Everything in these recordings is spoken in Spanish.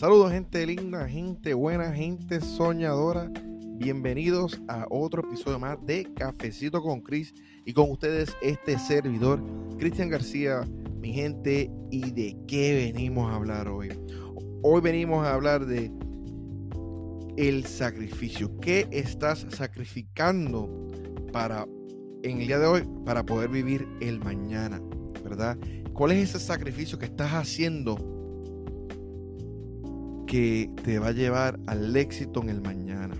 Saludos gente linda, gente buena, gente soñadora. Bienvenidos a otro episodio más de Cafecito con Chris y con ustedes este servidor, Cristian García, mi gente, y de qué venimos a hablar hoy. Hoy venimos a hablar de el sacrificio. ¿Qué estás sacrificando para en el día de hoy para poder vivir el mañana? ¿Verdad? ¿Cuál es ese sacrificio que estás haciendo que te va a llevar al éxito en el mañana?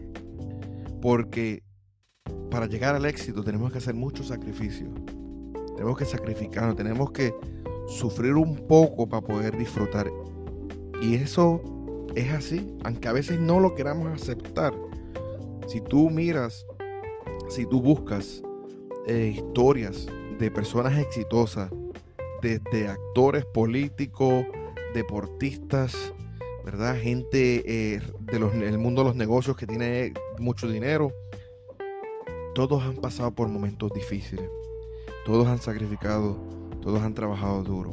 Porque para llegar al éxito tenemos que hacer muchos sacrificios. Tenemos que sacrificarnos, tenemos que sufrir un poco para poder disfrutar. Y eso es así, aunque a veces no lo queramos aceptar. Si tú miras, si tú buscas eh, historias de personas exitosas, desde actores políticos, deportistas, ¿verdad? Gente eh, del mundo de los negocios que tiene mucho dinero. Todos han pasado por momentos difíciles. Todos han sacrificado, todos han trabajado duro.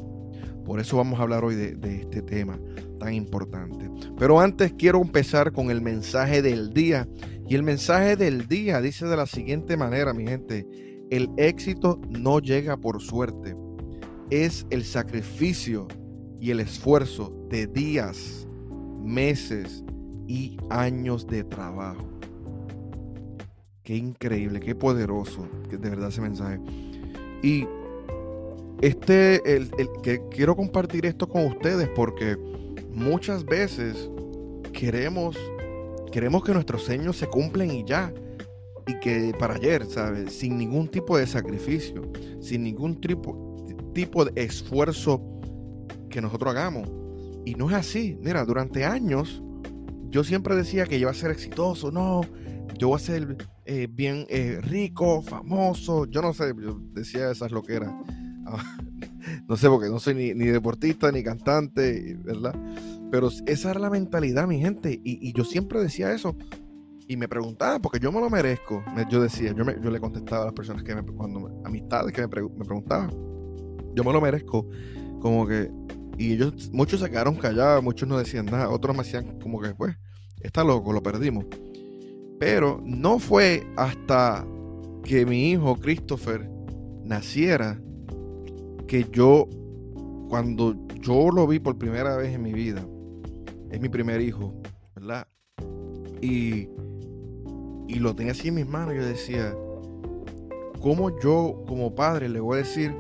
Por eso vamos a hablar hoy de, de este tema tan importante. Pero antes quiero empezar con el mensaje del día. Y el mensaje del día dice de la siguiente manera, mi gente. El éxito no llega por suerte. Es el sacrificio y el esfuerzo de días, meses y años de trabajo. Qué increíble, qué poderoso, de verdad ese mensaje. Y este, el, que quiero compartir esto con ustedes porque muchas veces queremos, queremos que nuestros sueños se cumplen y ya. Y que para ayer, ¿sabes? Sin ningún tipo de sacrificio, sin ningún tipo, tipo de esfuerzo que nosotros hagamos. Y no es así. Mira, durante años yo siempre decía que iba a ser exitoso. No, yo voy a ser eh, bien eh, rico, famoso. Yo no sé, yo decía esas loqueras. no sé, porque no soy ni, deportista ni cantante, ¿verdad? Pero esa era la mentalidad, mi gente. Y, yo siempre decía eso. Y me preguntaba, porque yo me lo merezco. Yo decía, yo, yo le contestaba a las personas que me, cuando amistades que me preguntaban, yo me lo merezco. Como que, y ellos, muchos se quedaron callados, muchos no decían nada, otros me hacían como que, pues, está loco, lo perdimos. Pero no fue hasta que mi hijo Christopher naciera que yo, cuando yo lo vi por primera vez en mi vida, es mi primer hijo, ¿verdad? Y, y lo tenía así en mis manos, yo decía, ¿cómo yo como padre le voy a decir,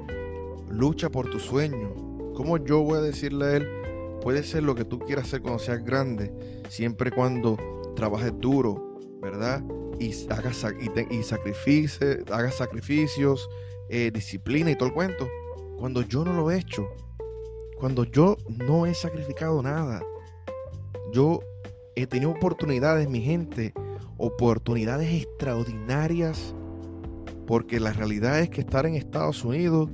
lucha por tu sueño? ¿Cómo yo voy a decirle a él, puede ser lo que tú quieras hacer cuando seas grande, siempre cuando trabajes duro, ¿verdad? Y hagas, y, y sacrificios, eh, disciplina y todo el cuento cuando yo no lo he hecho, cuando yo no he sacrificado nada, yo he tenido oportunidades, mi gente, oportunidades extraordinarias, porque la realidad es que estar en Estados Unidos,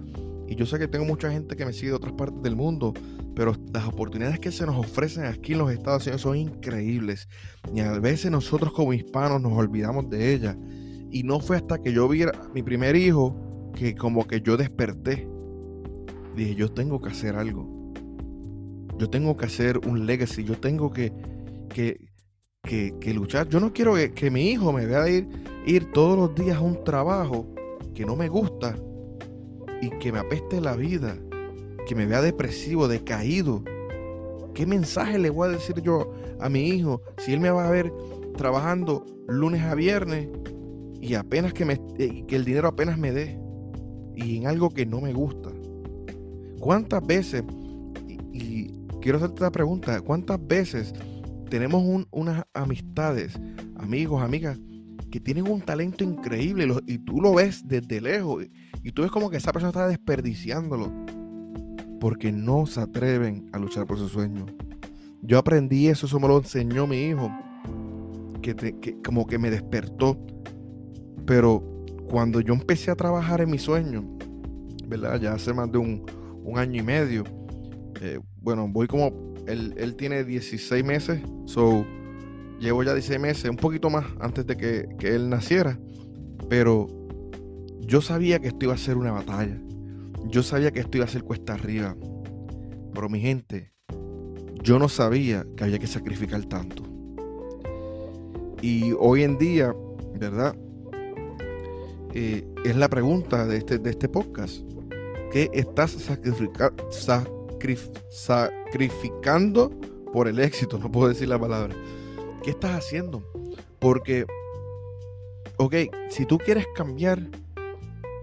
y yo sé que tengo mucha gente que me sigue de otras partes del mundo, pero las oportunidades que se nos ofrecen aquí en los Estados Unidos son increíbles. Y a veces nosotros como hispanos nos olvidamos de ellas. Y no fue hasta que yo vi a mi primer hijo que como que yo desperté dije, yo tengo que hacer algo. Yo tengo que hacer un legacy. Yo tengo que, que, luchar. Yo no quiero que, mi hijo me vea ir, ir todos los días a un trabajo que no me gusta y que me apeste la vida. Que me vea depresivo, decaído. ¿Qué mensaje le voy a decir yo a mi hijo si él me va a ver trabajando lunes a viernes y apenas que, me, eh, que el dinero apenas me dé y en algo que no me gusta? ¿Cuántas veces, y, quiero hacerte la pregunta, cuántas veces tenemos unas amistades, amigos, amigas, que tienen un talento increíble y, tú lo ves desde lejos y, tú ves como que esa persona está desperdiciándolo porque no se atreven a luchar por su sueño. Yo aprendí eso, eso me lo enseñó mi hijo, que, que como que me despertó. Pero cuando yo empecé a trabajar en mi sueño, ¿verdad? Ya hace más de un, un año y medio. Eh, bueno, voy como, él, tiene 16 meses, so llevo ya 16 meses, un poquito más antes de que, que él naciera, pero yo sabía que esto iba a ser una batalla. Yo sabía que esto iba a ser cuesta arriba. Pero mi gente, yo no sabía que había que sacrificar tanto. Y hoy en día, ¿verdad? Eh, es la pregunta de este, de este podcast. ¿Qué estás sacrificando por el éxito? No puedo decir la palabra. ¿Qué estás haciendo? Porque, ok, si tú quieres cambiar,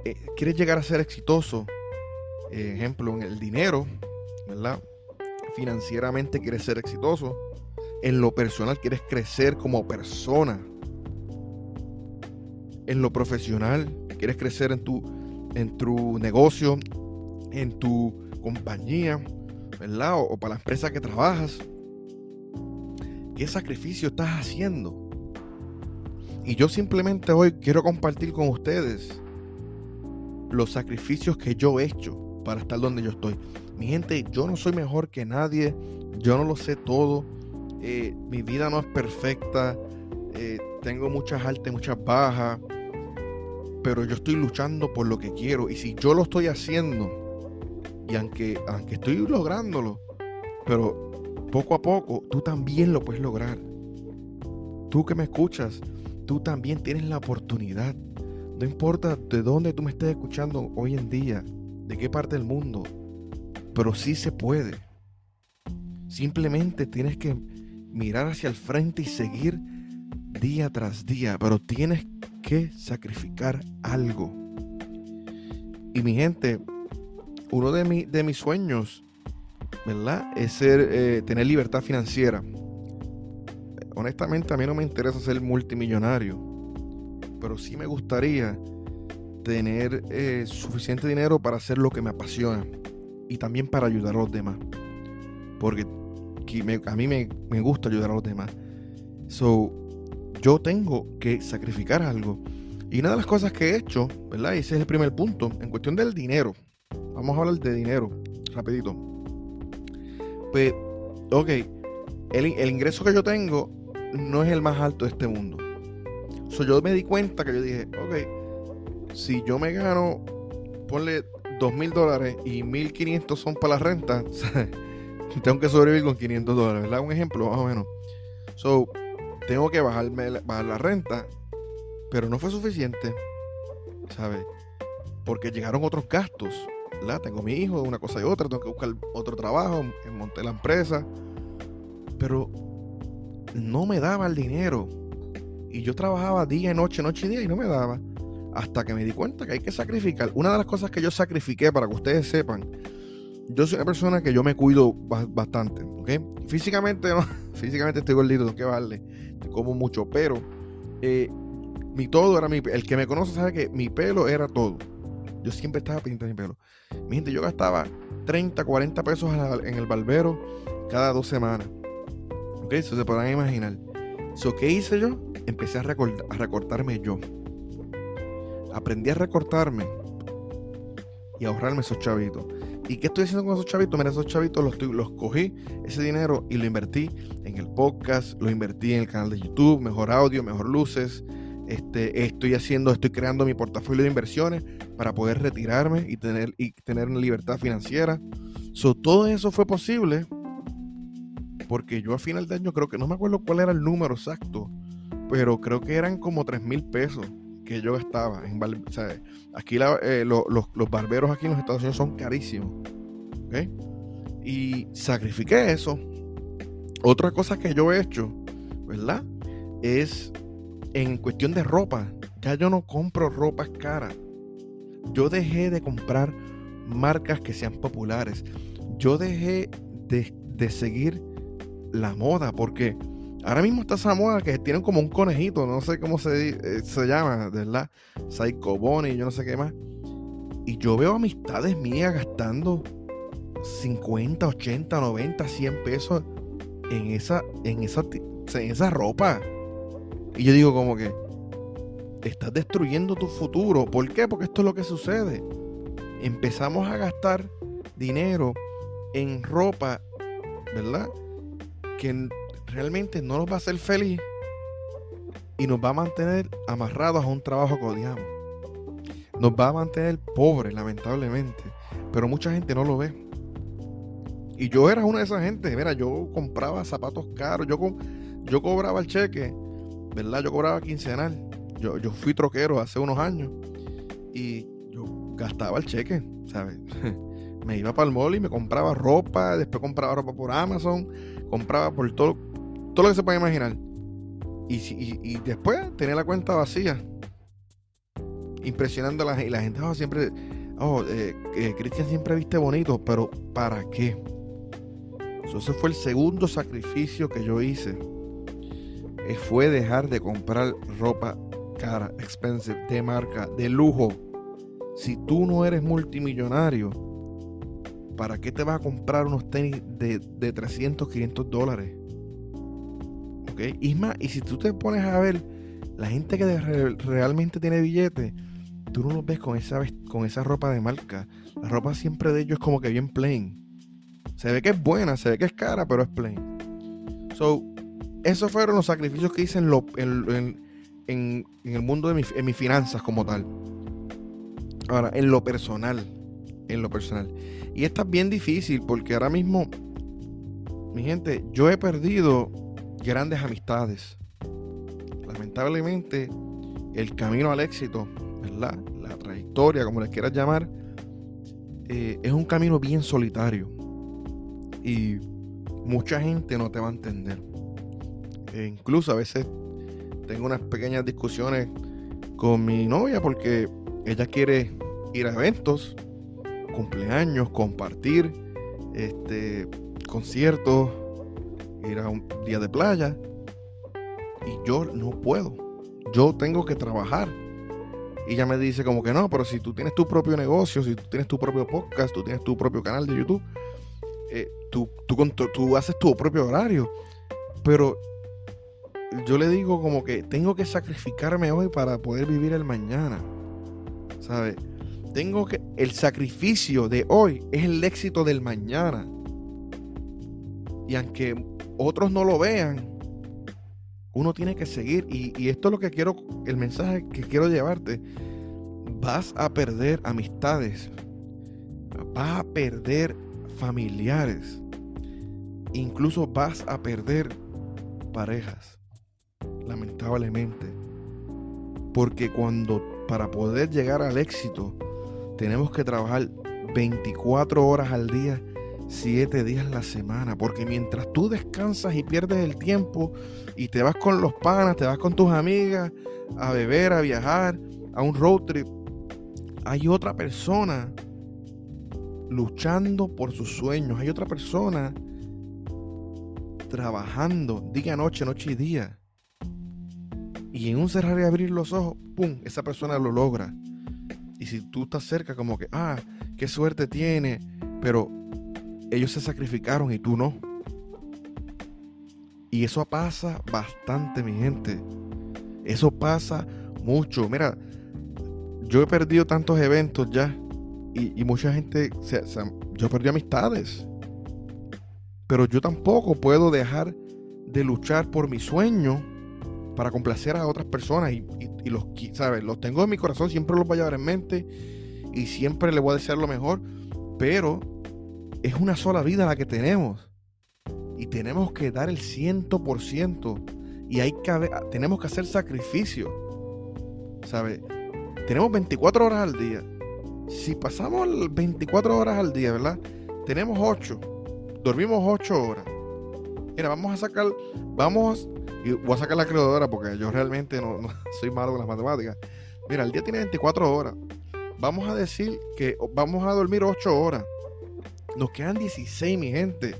eh, quieres llegar a ser exitoso, ejemplo, en el dinero, ¿verdad? Financieramente quieres ser exitoso. En lo personal quieres crecer como persona. En lo profesional quieres crecer en tu, en tu negocio, en tu compañía, ¿verdad? O para la empresa que trabajas. ¿Qué sacrificio estás haciendo? Y yo simplemente hoy quiero compartir con ustedes los sacrificios que yo he hecho para estar donde yo estoy. Mi gente, yo no soy mejor que nadie, yo no lo sé todo, eh, mi vida no es perfecta, eh, tengo muchas altas, muchas bajas, pero yo estoy luchando por lo que quiero y si yo lo estoy haciendo, y aunque, aunque estoy lográndolo, pero poco a poco tú también lo puedes lograr. Tú que me escuchas, tú también tienes la oportunidad. No importa de dónde tú me estés escuchando hoy en día, de qué parte del mundo, pero sí se puede. Simplemente tienes que mirar hacia el frente y seguir día tras día, pero tienes que sacrificar algo. Y mi gente, uno de, de mis sueños, ¿verdad? Es ser, eh, tener libertad financiera. Honestamente a mí no me interesa ser multimillonario, pero sí me gustaría tener eh, suficiente dinero para hacer lo que me apasiona y también para ayudar a los demás. Porque a mí me, gusta ayudar a los demás. So, yo tengo que sacrificar algo. Y una de las cosas que he hecho, ¿verdad? Ese es el primer punto, en cuestión del dinero. Vamos a hablar de dinero, rapidito. Pues, ok, el, el ingreso que yo tengo no es el más alto de este mundo. So, yo me di cuenta que yo dije, ok, si yo me gano, ponle dos mil dólares y 1500 son para la renta, tengo que sobrevivir con 500 dólares, ¿verdad? Un ejemplo, más o menos. So, tengo que bajarme, bajar la renta, pero no fue suficiente, ¿sabes? Porque llegaron otros gastos, ¿verdad? Tengo mi hijo, una cosa y otra, tengo que buscar otro trabajo, monté la empresa, pero no me daba el dinero. Y yo trabajaba día y noche, noche y día y no me daba hasta que me di cuenta que hay que sacrificar. Una de las cosas que yo sacrifiqué, para que ustedes sepan, yo soy una persona que yo me cuido bastante, ¿ok? Físicamente, físicamente estoy gordito, tengo que darle, como mucho, pero eh, mi todo era mi El que me conoce sabe que mi pelo era todo. Yo siempre estaba pintando mi pelo. Mi gente, yo gastaba 30, 40 pesos en el barbero cada dos semanas. ¿Ok? Eso se podrán imaginar. So, ¿Qué hice yo? Empecé a, recortarme yo aprendí a recortarme y ahorrarme esos chavitos. ¿Y qué estoy haciendo con esos chavitos? Mira, esos chavitos los, los cogí, ese dinero, y lo invertí en el podcast, lo invertí en el canal de YouTube, mejor audio, mejor luces. Este, estoy haciendo, estoy creando mi portafolio de inversiones para poder retirarme y tener, y tener una libertad financiera. So, todo eso fue posible porque yo a final de año creo que no me acuerdo cuál era el número exacto, pero creo que eran como 3 mil pesos que yo gastaba. En, aquí eh, los, barberos aquí en los Estados Unidos son carísimos. Y sacrifiqué eso. Otra cosa que yo he hecho, ¿verdad? Es en cuestión de ropa. Ya yo no compro ropa cara. Yo dejé de comprar marcas que sean populares. Yo dejé de, de seguir la moda porque Ahora mismo está esa moda que tienen como un conejito, no sé cómo se, eh, se llama, ¿verdad? Psycho Bonnie, yo no sé qué más. Y yo veo amistades mías gastando 50, 80, 90, 100 pesos en esa, en esa, en esa ropa. Y yo digo como que estás destruyendo tu futuro. ¿Por qué? Porque esto es lo que sucede. Empezamos a gastar dinero en ropa, ¿verdad? Que realmente no nos va a hacer feliz y nos va a mantener amarrados a un trabajo que odiamos. Nos va a mantener pobres, lamentablemente. Pero mucha gente no lo ve. Y yo era una de esas gente. Mira, yo compraba zapatos caros. Yo, yo cobraba el cheque, ¿verdad? Yo cobraba quincenal. Yo, yo fui troquero hace unos años. Y yo gastaba el cheque, ¿sabes? me iba para el mall y me compraba ropa. Después compraba ropa por Amazon. Compraba por todo, todo lo que se puede imaginar. Y, y, después tenía la cuenta vacía. Impresionando a la, y la gente oh, siempre. Oh, eh, Cristian siempre viste bonito, pero ¿para qué? ese fue el segundo sacrificio que yo hice. Eh, fue dejar de comprar ropa cara, expensive, de marca, de lujo. Si tú no eres multimillonario, ¿para qué te vas a comprar unos tenis de, de 300, 500 dólares? ¿Ok? Y y si tú te pones a ver, la gente que realmente tiene billetes, tú no los ves con esa, con esa ropa de marca. La ropa siempre de ellos es como que bien plain. Se ve que es buena, se ve que es cara, pero es plain. So, esos fueron los sacrificios que hice en, lo, en, en, el mundo de en mis finanzas como tal. Ahora, en lo personal. En lo personal. Y esto es bien difícil porque ahora mismo, mi gente, yo he perdido grandes amistades. Lamentablemente, el camino al éxito, ¿verdad? La trayectoria, como les quieras llamar, eh, es un camino bien solitario y mucha gente no te va a entender. E incluso a veces tengo unas pequeñas discusiones con mi novia porque ella quiere ir a eventos, cumpleaños, compartir, este, conciertos, ir a un día de playa. Y yo no puedo. Yo tengo que trabajar. Y ella me dice como que no, pero si tú tienes tu propio negocio, si tú tienes tu propio podcast, tú tienes tu propio canal de YouTube, eh, tú, tú, haces tu propio horario. Pero yo le digo como que tengo que sacrificarme hoy para poder vivir el mañana. ¿Sabes? Tengo que. El sacrificio de hoy es el éxito del mañana. Y aunque otros no lo vean, uno tiene que seguir. Y, y esto es lo que quiero, el mensaje que quiero llevarte. Vas a perder amistades. Vas a perder familiares. Incluso vas a perder parejas, lamentablemente. Porque cuando para poder llegar al éxito tenemos que trabajar 24 horas al día, 7 días a la semana. Porque mientras tú descansas y pierdes el tiempo y te vas con los panas, te vas con tus amigas a beber, a viajar, a un road trip, hay otra persona luchando por sus sueños. Hay otra persona trabajando día, noche, noche y día. Y en un cerrar y abrir los ojos, ¡pum! Esa persona lo logra. Y si tú estás cerca, como que, ah, qué suerte tiene. Pero ellos se sacrificaron y tú no. Y eso pasa bastante, mi gente. Eso pasa mucho. Mira, yo he perdido tantos eventos ya y, mucha gente, se, yo perdí amistades. Pero yo tampoco puedo dejar de luchar por mi sueño para complacer a otras personas. Y, los, ¿sabes? Los tengo en mi corazón, siempre los voy a llevar en mente. Y siempre le voy a desear lo mejor. Pero es una sola vida la que tenemos. Y tenemos que dar el ciento por ciento. Y hay que, tenemos que hacer sacrificio. ¿Sabes? Tenemos 24 horas al día si pasamos 24 horas al día, ¿verdad? Tenemos 8. Dormimos 8 horas. Mira, vamos a sacar, vamos, y voy a sacar la calculadora porque yo realmente no, soy malo con las matemáticas. Mira, el día tiene 24 horas. Vamos a decir que vamos a dormir 8 horas. Nos quedan 16, mi gente.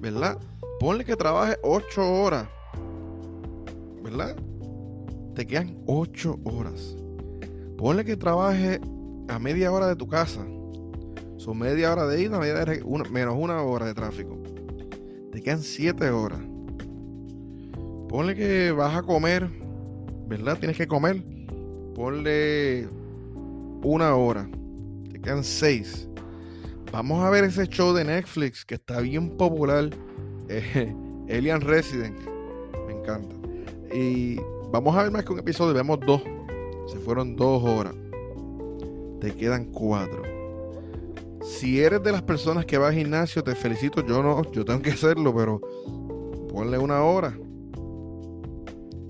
¿Verdad? Ponle que trabaje 8 horas. ¿Verdad? Te quedan 8 horas. Ponle que trabaje a media hora de tu casa. Son media hora de ida, media menos una hora de tráfico. Te quedan siete horas. Ponle que vas a comer, ¿verdad? Tienes que comer. Ponle una hora. Te quedan seis. Vamos a ver ese show de Netflix que está bien popular. Eh, Alien Resident. Me encanta. Y vamos a ver más que un episodio. Vemos dos. Se fueron dos horas. Te quedan cuatro. Si eres de las personas que va al gimnasio, te felicito. Yo no, yo tengo que hacerlo, pero ponle una hora.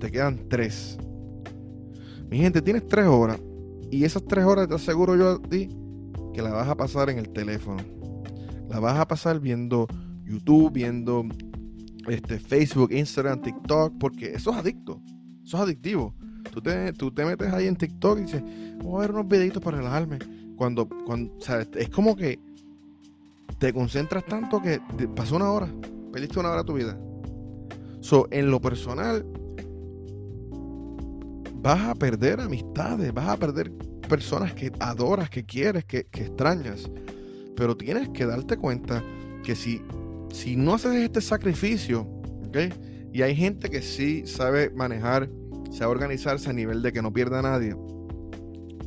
Te quedan tres. Mi gente, tienes tres horas. Y esas tres horas te aseguro yo a ti que la vas a pasar en el teléfono. La vas a pasar viendo YouTube, viendo este, Facebook, Instagram, TikTok, porque eso es adicto. Eso es adictivo. Tú te, tú te metes ahí en TikTok y dices, voy a ver unos videitos para relajarme. Cuando, cuando, es como que te concentras tanto que pasó una hora, perdiste una hora de tu vida. So, en lo personal, vas a perder amistades, vas a perder personas que adoras, que quieres, que, extrañas. Pero tienes que darte cuenta que si, si no haces este sacrificio. Y hay gente que sí sabe manejar, sabe organizarse a nivel de que no pierda a nadie,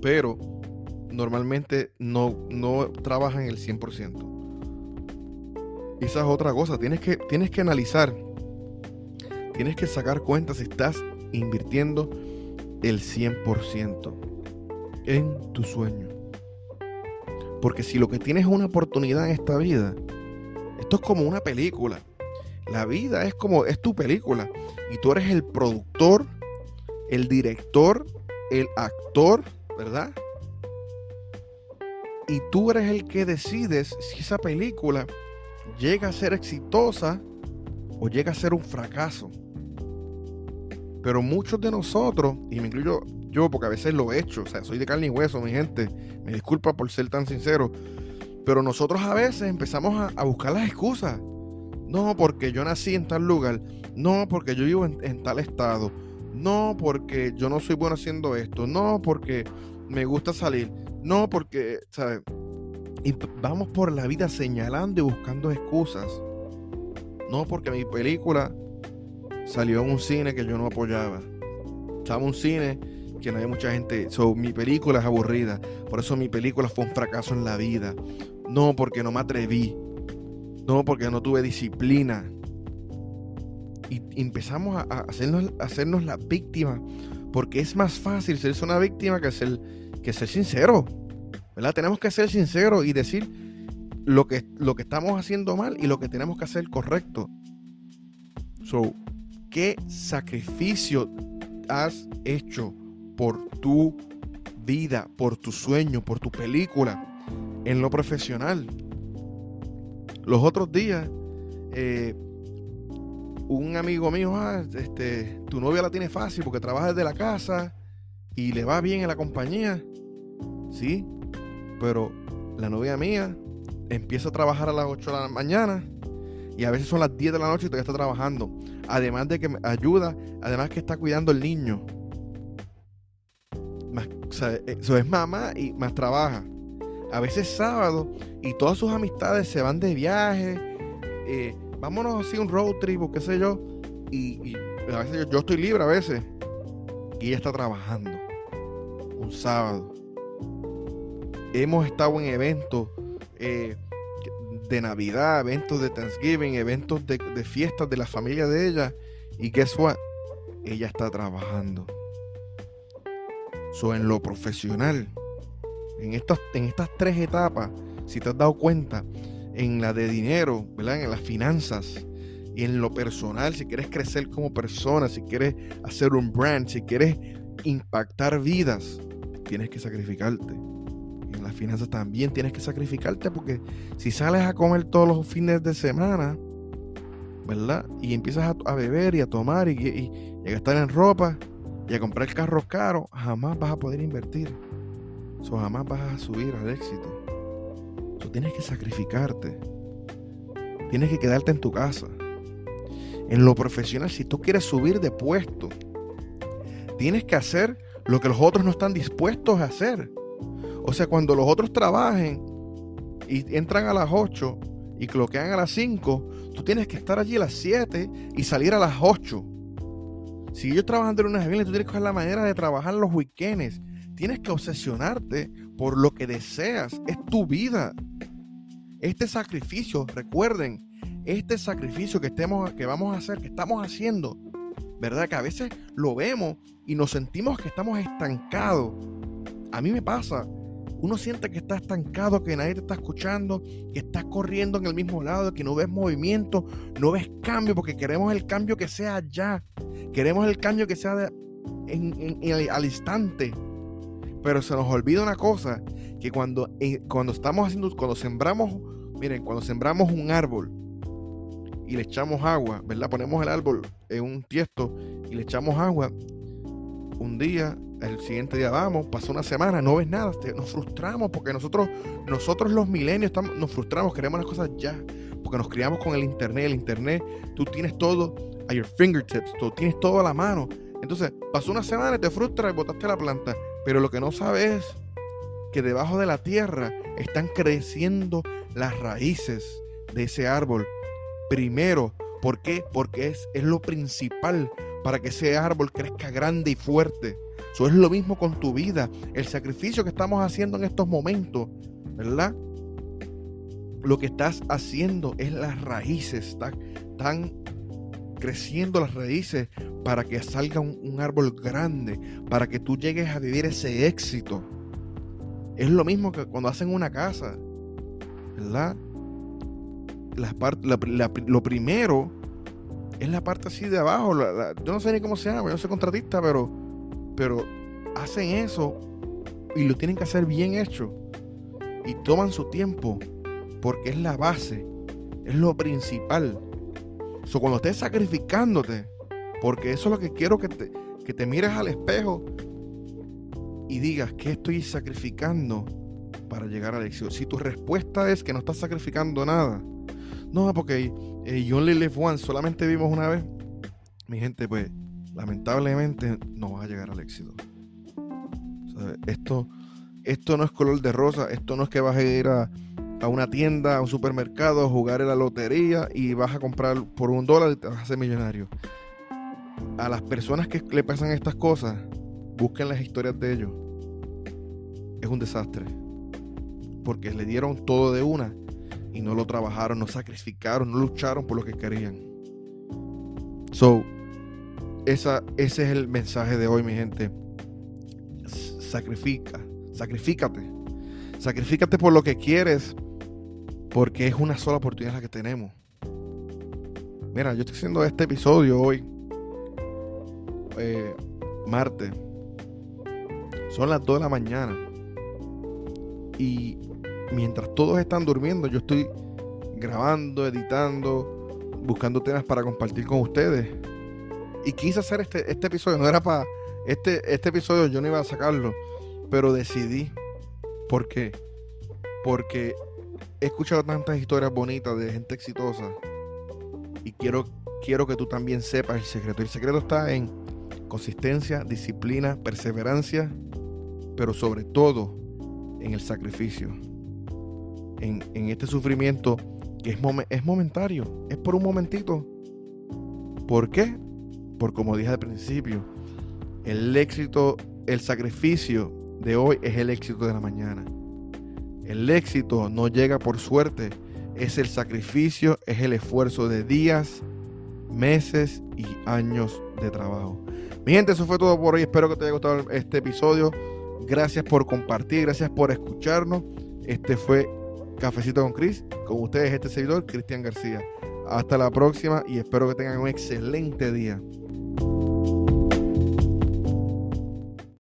pero normalmente no, no trabaja en el 100%. Y esa es otra cosa, tienes que, tienes que analizar, tienes que sacar cuenta si estás invirtiendo el 100% en tu sueño. Porque si lo que tienes es una oportunidad en esta vida, esto es como una película. La vida es como, es tu película. Y tú eres el productor, el director, el actor, ¿verdad? Y tú eres el que decides si esa película llega a ser exitosa o llega a ser un fracaso. Pero muchos de nosotros, y me incluyo yo porque a veces lo he hecho, o sea, soy de carne y hueso, mi gente, me disculpa por ser tan sincero, pero nosotros a veces empezamos a, buscar las excusas. No, porque yo nací en tal lugar, no, porque yo vivo en, tal estado, no, porque yo no soy bueno haciendo esto, no, porque me gusta salir, no, porque, ¿sabes? Y vamos por la vida señalando y buscando excusas. No, porque mi película salió en un cine que yo no apoyaba. Estaba un cine que no había mucha gente. So, mi película es aburrida. Por eso mi película fue un fracaso en la vida. No porque no me atreví. No porque no tuve disciplina. Y empezamos a, hacernos, hacernos la víctima. Porque es más fácil ser una víctima que ser, que ser sincero. ¿Verdad? Tenemos que ser sinceros y decir lo que, lo que estamos haciendo mal y lo que tenemos que hacer correcto. So, ¿Qué sacrificio has hecho por tu vida, por tu sueño, por tu película, en lo profesional? Los otros días, eh, un amigo mío, ah, este, tu novia la tiene fácil porque trabaja desde la casa y le va bien en la compañía. Sí, pero la novia mía empieza a trabajar a las 8 de la mañana y a veces son las 10 de la noche y todavía está trabajando. Además de que me ayuda, además que está cuidando el niño. eso es mamá y más trabaja. A veces sábado y todas sus amistades se van de viaje. Eh, vámonos así un road trip o qué sé yo. Y, a veces yo, estoy libre a veces. Y ella está trabajando. Un sábado. Hemos estado en eventos. Eh, de Navidad, eventos de Thanksgiving, eventos de, fiestas de la familia de ella. Y guess what? Ella está trabajando. So, en lo profesional, en estas, en estas tres etapas, si te has dado cuenta, en la de dinero, ¿verdad? En las finanzas y en lo personal, si quieres crecer como persona, si quieres hacer un brand, si quieres impactar vidas, tienes que sacrificarte finanzas también tienes que sacrificarte porque si sales a comer todos los fines de semana, ¿verdad? Y empiezas a, beber y a tomar y, a gastar en ropa y a comprar carros caros, jamás vas a poder invertir. Eso jamás vas a subir al éxito. Eso tienes que sacrificarte. Tienes que quedarte en tu casa. En lo profesional, si tú quieres subir de puesto, tienes que hacer lo que los otros no están dispuestos a hacer. O sea, cuando los otros trabajen y entran a las 8 y cloquean a las 5, tú tienes que estar allí a las 7 y salir a las 8. Si ellos trabajan de lunes a viernes, tú tienes que coger la manera de trabajar los weekends. Tienes que obsesionarte por lo que deseas. Es tu vida. Este sacrificio, recuerden, este sacrificio que, estemos, que vamos a hacer, que estamos haciendo, ¿verdad? Que a veces lo vemos y nos sentimos que estamos estancados. A mí me pasa uno siente que está estancado, que nadie te está escuchando, que estás corriendo en el mismo lado, que no ves movimiento, no ves cambio, porque queremos el cambio que sea ya. Queremos el cambio que sea al instante. Pero se nos olvida una cosa, que cuando, eh, cuando estamos haciendo, cuando sembramos, miren, cuando sembramos un árbol y le echamos agua, ¿verdad? Ponemos el árbol en un tiesto y le echamos agua, un día el siguiente día vamos, pasó una semana, no ves nada, nos frustramos porque nosotros, nosotros los milenios nos frustramos, queremos las cosas ya, porque nos criamos con el internet, el internet, tú tienes todo a your fingertips, tú tienes todo a la mano. Entonces, pasó una semana y te frustras y botaste la planta, pero lo que no sabes es que debajo de la tierra están creciendo las raíces de ese árbol. Primero, ¿por qué? Porque es, es lo principal para que ese árbol crezca grande y fuerte. Eso es lo mismo con tu vida. El sacrificio que estamos haciendo en estos momentos, ¿verdad? Lo que estás haciendo es las raíces. Están, creciendo las raíces para que salga un, árbol grande, para que tú llegues a vivir ese éxito. Es lo mismo que cuando hacen una casa, ¿verdad? lo primero es la parte así de abajo. yo no sé ni cómo se llama, yo no soy contratista, pero pero hacen eso y lo tienen que hacer bien hecho. Y toman su tiempo porque es la base, es lo principal. So, cuando estés sacrificándote, porque eso es lo que quiero que te, que te mires al espejo y digas, ¿qué estoy sacrificando para llegar al éxito? Si tu respuesta es que no estás sacrificando nada, no, porque eh, you only live once, solamente vivimos una vez, mi gente, pues lamentablemente no vas a llegar al éxito. esto, esto no es color de rosa, esto no es que vas a ir a, una tienda, a un supermercado, a jugar en la lotería y vas a comprar por un dólar y te vas a hacer millonario. A las personas que le pasan estas cosas, busquen las historias de ellos. Es un desastre. Porque le dieron todo de una y no lo trabajaron, no sacrificaron, no lucharon por lo que querían. So, ese es el mensaje de hoy, mi gente. Sacrifica, sacrifícate. Sacrifícate por lo que quieres, porque es una sola oportunidad la que tenemos. Mira, yo estoy haciendo este episodio hoy, eh, martes. Son las 2 de la mañana. Y mientras todos están durmiendo, yo estoy grabando, editando, buscando temas para compartir con ustedes y quise hacer este, este episodio, no era para. Este, este episodio yo no iba a sacarlo, pero decidí. ¿Por qué? Porque he escuchado tantas historias bonitas de gente exitosa y quiero, quiero que tú también sepas el secreto. El secreto está en consistencia, disciplina, perseverancia, pero sobre todo en el sacrificio. En, en este sufrimiento que es, es momentario, es por un momentito. ¿Por qué? Por como dije al principio, el éxito, el sacrificio de hoy es el éxito de la mañana. El éxito no llega por suerte, es el sacrificio, es el esfuerzo de días, meses y años de trabajo. Mi gente, eso fue todo por hoy. Espero que te haya gustado este episodio. Gracias por compartir, gracias por escucharnos. Este fue Cafecito con Chris. Con ustedes este seguidor, Cristian García. Hasta la próxima y espero que tengan un excelente día.